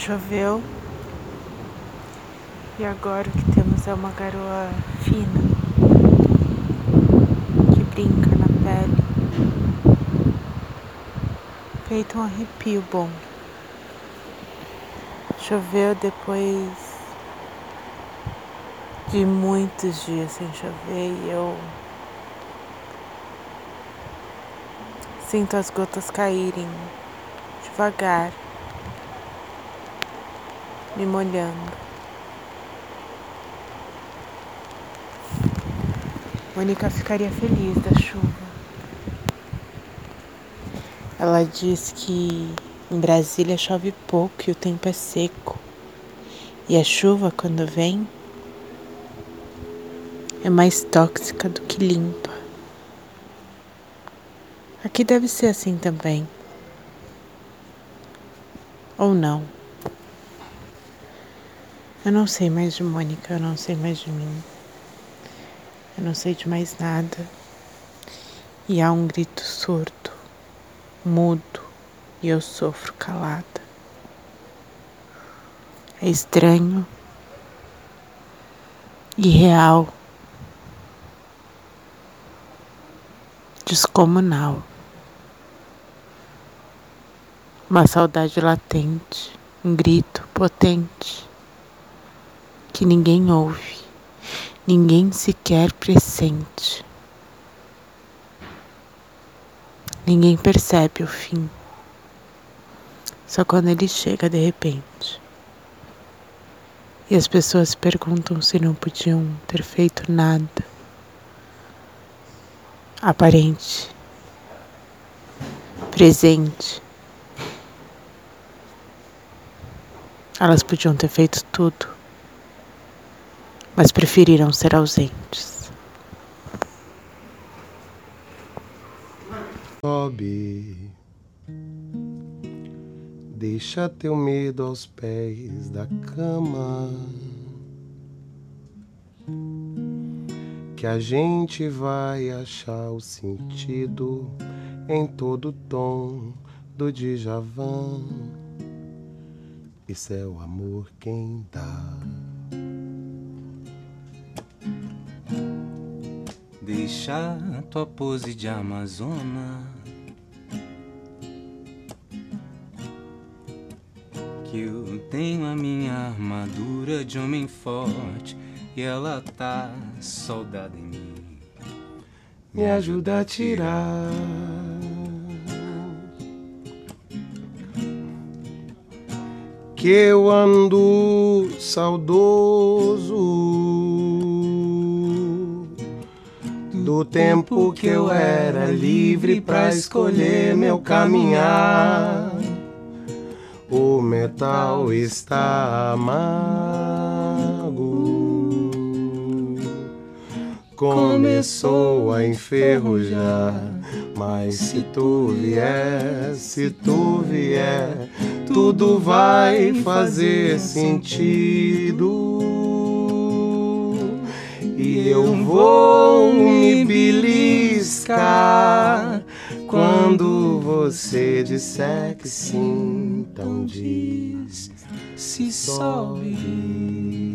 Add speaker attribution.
Speaker 1: Choveu. E agora o que temos é uma garoa fina que brinca na pele, feito um arrepio bom. Choveu depois de muitos dias sem chover e eu sinto as gotas caírem devagar, me molhando. Mônica ficaria feliz da chuva. Ela diz que em Brasília chove pouco e o tempo é seco. E a chuva, quando vem, é mais tóxica do que limpa. Aqui deve ser assim também. Ou não. Eu não sei mais de Mônica, eu não sei mais de mim. Eu não sei de mais nada. E há um grito surdo, mudo, e eu sofro calada. É estranho, irreal, descomunal. Uma saudade latente, um grito potente que ninguém ouve ninguém sequer pressente. Ninguém percebe o fim, só quando ele chega de repente. E as pessoas perguntam se não podiam ter feito nada aparente, presente. Elas podiam ter feito tudo mas preferiram ser ausentes.
Speaker 2: Sobe, deixa teu medo aos pés da cama. Que a gente vai achar o sentido em todo tom do Djavan. Isso é o amor quem dá.
Speaker 3: Deixa tua pose de Amazona. Que eu tenho a minha armadura de homem forte e ela tá soldada em mim.
Speaker 2: Me ajuda a tirar. Que eu ando saudoso do tempo que eu era livre para escolher meu caminhar. O metal está amargo, começou a enferrujar. Mas se tu vier, se tu vier, tudo vai fazer sentido e eu vou quando você disser que sim, então diz se sobe.